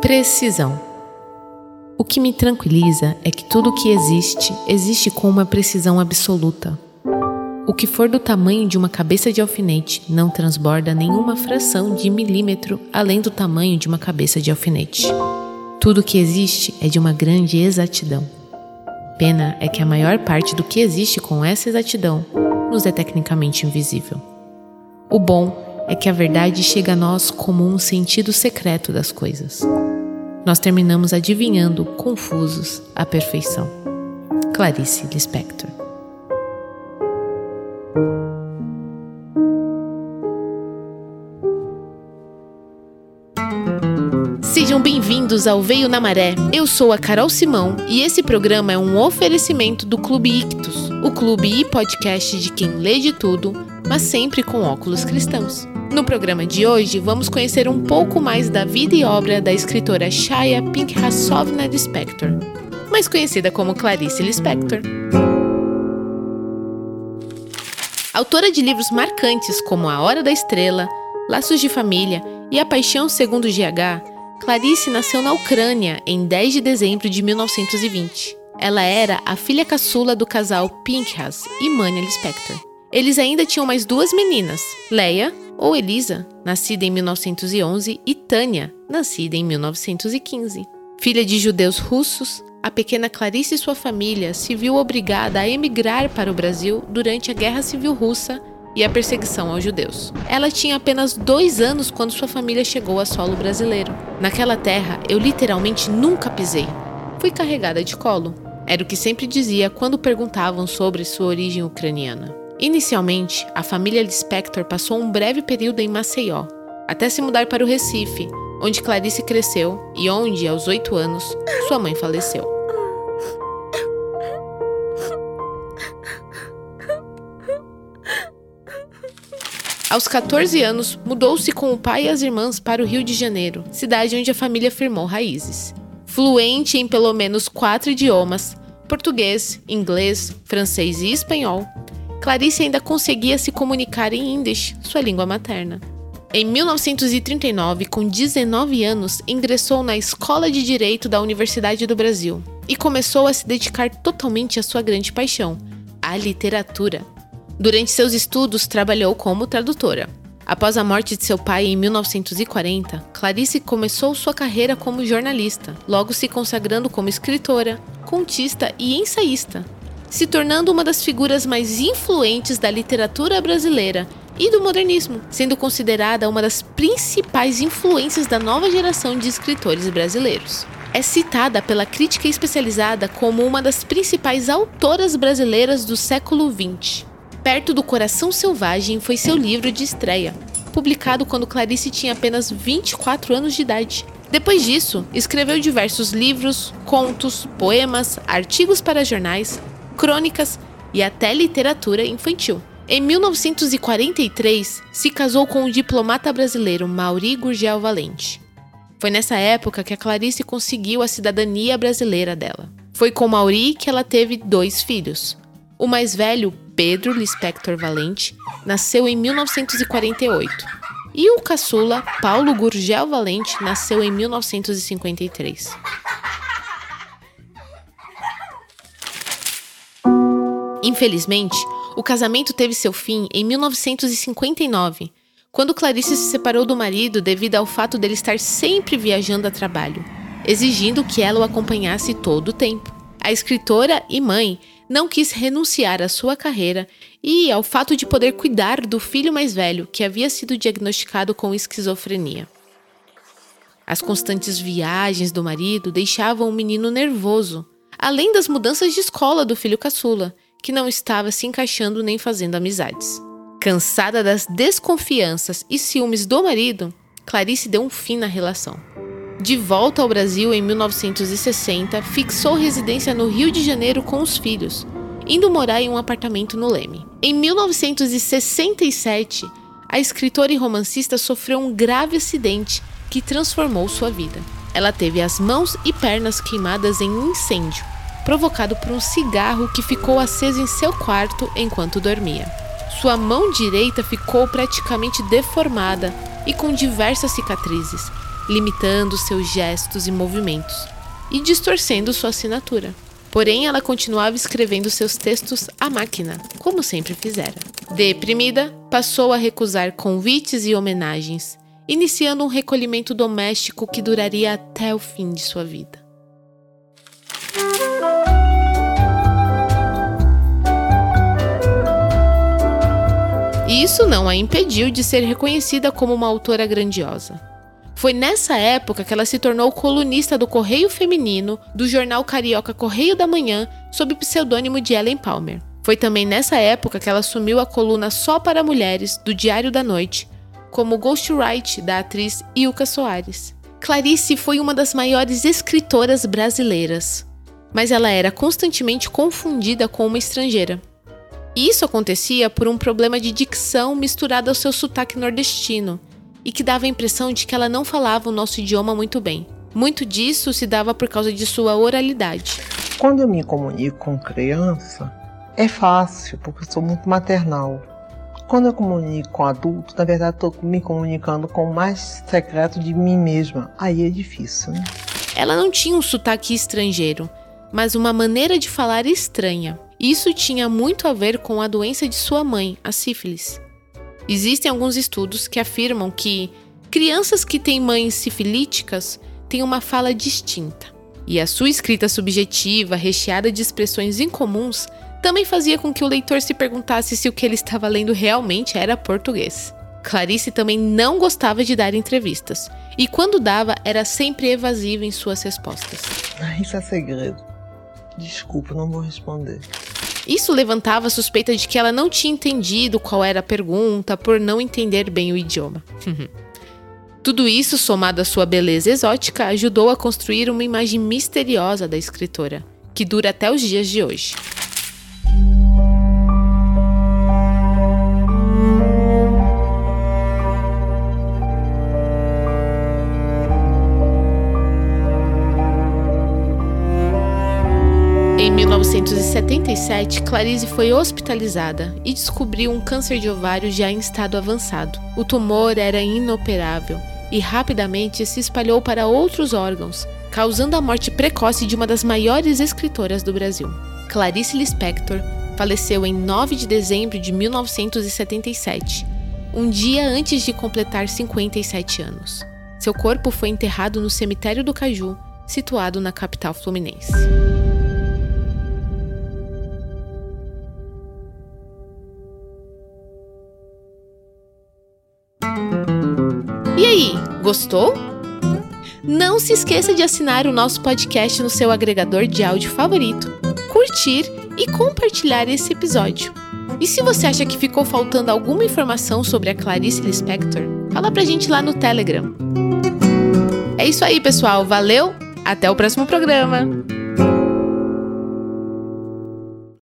Precisão. O que me tranquiliza é que tudo o que existe, existe com uma precisão absoluta. O que for do tamanho de uma cabeça de alfinete não transborda nenhuma fração de milímetro além do tamanho de uma cabeça de alfinete. Tudo o que existe é de uma grande exatidão. Pena é que a maior parte do que existe com essa exatidão nos é tecnicamente invisível. O bom é que a verdade chega a nós como um sentido secreto das coisas. Nós terminamos adivinhando, confusos, a perfeição. Clarice Lispector Sejam bem-vindos ao Veio na Maré. Eu sou a Carol Simão e esse programa é um oferecimento do Clube Ictus, o clube e podcast de quem lê de tudo, mas sempre com óculos cristãos. No programa de hoje, vamos conhecer um pouco mais da vida e obra da escritora Shaya Pinkhasovna Lispector, mais conhecida como Clarice Lispector. Autora de livros marcantes como A Hora da Estrela, Laços de Família e A Paixão Segundo GH, Clarice nasceu na Ucrânia em 10 de dezembro de 1920. Ela era a filha caçula do casal Pinchas e Mania Lispector. Eles ainda tinham mais duas meninas, Leia, ou Elisa, nascida em 1911, e Tânia, nascida em 1915. Filha de judeus russos, a pequena Clarice e sua família se viu obrigada a emigrar para o Brasil durante a Guerra Civil Russa e a perseguição aos judeus. Ela tinha apenas dois anos quando sua família chegou a solo brasileiro. Naquela terra, eu literalmente nunca pisei. Fui carregada de colo. Era o que sempre dizia quando perguntavam sobre sua origem ucraniana. Inicialmente, a família Lispector passou um breve período em Maceió, até se mudar para o Recife, onde Clarice cresceu e onde, aos oito anos, sua mãe faleceu. Aos 14 anos, mudou-se com o pai e as irmãs para o Rio de Janeiro, cidade onde a família firmou raízes. Fluente em pelo menos quatro idiomas português, inglês, francês e espanhol Clarice ainda conseguia se comunicar em Yiddish, sua língua materna. Em 1939, com 19 anos, ingressou na Escola de Direito da Universidade do Brasil e começou a se dedicar totalmente à sua grande paixão, a literatura. Durante seus estudos, trabalhou como tradutora. Após a morte de seu pai em 1940, Clarice começou sua carreira como jornalista, logo se consagrando como escritora, contista e ensaísta, se tornando uma das figuras mais influentes da literatura brasileira e do modernismo, sendo considerada uma das principais influências da nova geração de escritores brasileiros é citada pela crítica especializada como uma das principais autoras brasileiras do século XX. Perto do Coração Selvagem foi seu livro de estreia, publicado quando Clarice tinha apenas 24 anos de idade. Depois disso, escreveu diversos livros, contos, poemas, artigos para jornais, crônicas e até literatura infantil. Em 1943, se casou com o diplomata brasileiro Mauri Gurgel Valente. Foi nessa época que a Clarice conseguiu a cidadania brasileira dela. Foi com Mauri que ela teve dois filhos. O mais velho, Pedro Lispector Valente, nasceu em 1948, e o caçula, Paulo Gurgel Valente, nasceu em 1953. Infelizmente, o casamento teve seu fim em 1959, quando Clarice se separou do marido devido ao fato dele estar sempre viajando a trabalho, exigindo que ela o acompanhasse todo o tempo. A escritora e mãe não quis renunciar à sua carreira e ao fato de poder cuidar do filho mais velho, que havia sido diagnosticado com esquizofrenia. As constantes viagens do marido deixavam o menino nervoso, além das mudanças de escola do filho caçula, que não estava se encaixando nem fazendo amizades. Cansada das desconfianças e ciúmes do marido, Clarice deu um fim na relação. De volta ao Brasil em 1960, fixou residência no Rio de Janeiro com os filhos, indo morar em um apartamento no Leme. Em 1967, a escritora e romancista sofreu um grave acidente que transformou sua vida. Ela teve as mãos e pernas queimadas em um incêndio, provocado por um cigarro que ficou aceso em seu quarto enquanto dormia. Sua mão direita ficou praticamente deformada e com diversas cicatrizes, limitando seus gestos e movimentos e distorcendo sua assinatura. Porém, ela continuava escrevendo seus textos à máquina, como sempre fizera. Deprimida, passou a recusar convites e homenagens, iniciando um recolhimento doméstico que duraria até o fim de sua vida. Isso não a impediu de ser reconhecida como uma autora grandiosa. Foi nessa época que ela se tornou colunista do Correio Feminino do jornal carioca Correio da Manhã, sob o pseudônimo de Ellen Palmer. Foi também nessa época que ela assumiu a coluna Só para Mulheres do Diário da Noite, como ghostwriter da atriz Ilka Soares. Clarice foi uma das maiores escritoras brasileiras, mas ela era constantemente confundida com uma estrangeira. Isso acontecia por um problema de dicção misturado ao seu sotaque nordestino, e que dava a impressão de que ela não falava o nosso idioma muito bem. Muito disso se dava por causa de sua oralidade. Quando eu me comunico com criança, é fácil, porque eu sou muito maternal. Quando eu comunico com adulto, na verdade estou me comunicando com o mais secreto de mim mesma. Aí é difícil, né? Ela não tinha um sotaque estrangeiro, mas uma maneira de falar estranha. Isso tinha muito a ver com a doença de sua mãe, a sífilis. Existem alguns estudos que afirmam que crianças que têm mães sifilíticas têm uma fala distinta. E a sua escrita subjetiva, recheada de expressões incomuns, também fazia com que o leitor se perguntasse se o que ele estava lendo realmente era português. Clarice também não gostava de dar entrevistas, e quando dava, era sempre evasiva em suas respostas. Isso é segredo. Desculpa, não vou responder. Isso levantava a suspeita de que ela não tinha entendido qual era a pergunta por não entender bem o idioma. Tudo isso, somado à sua beleza exótica, ajudou a construir uma imagem misteriosa da escritora, que dura até os dias de hoje. Em 1977, Clarice foi hospitalizada e descobriu um câncer de ovário já em estado avançado. O tumor era inoperável e rapidamente se espalhou para outros órgãos, causando a morte precoce de uma das maiores escritoras do Brasil. Clarice Lispector faleceu em 9 de dezembro de 1977, um dia antes de completar 57 anos. Seu corpo foi enterrado no cemitério do Caju, situado na capital fluminense. Aí, gostou? Não se esqueça de assinar o nosso podcast no seu agregador de áudio favorito, curtir e compartilhar esse episódio. E se você acha que ficou faltando alguma informação sobre a Clarice Lispector, fala pra gente lá no Telegram. É isso aí, pessoal. Valeu! Até o próximo programa!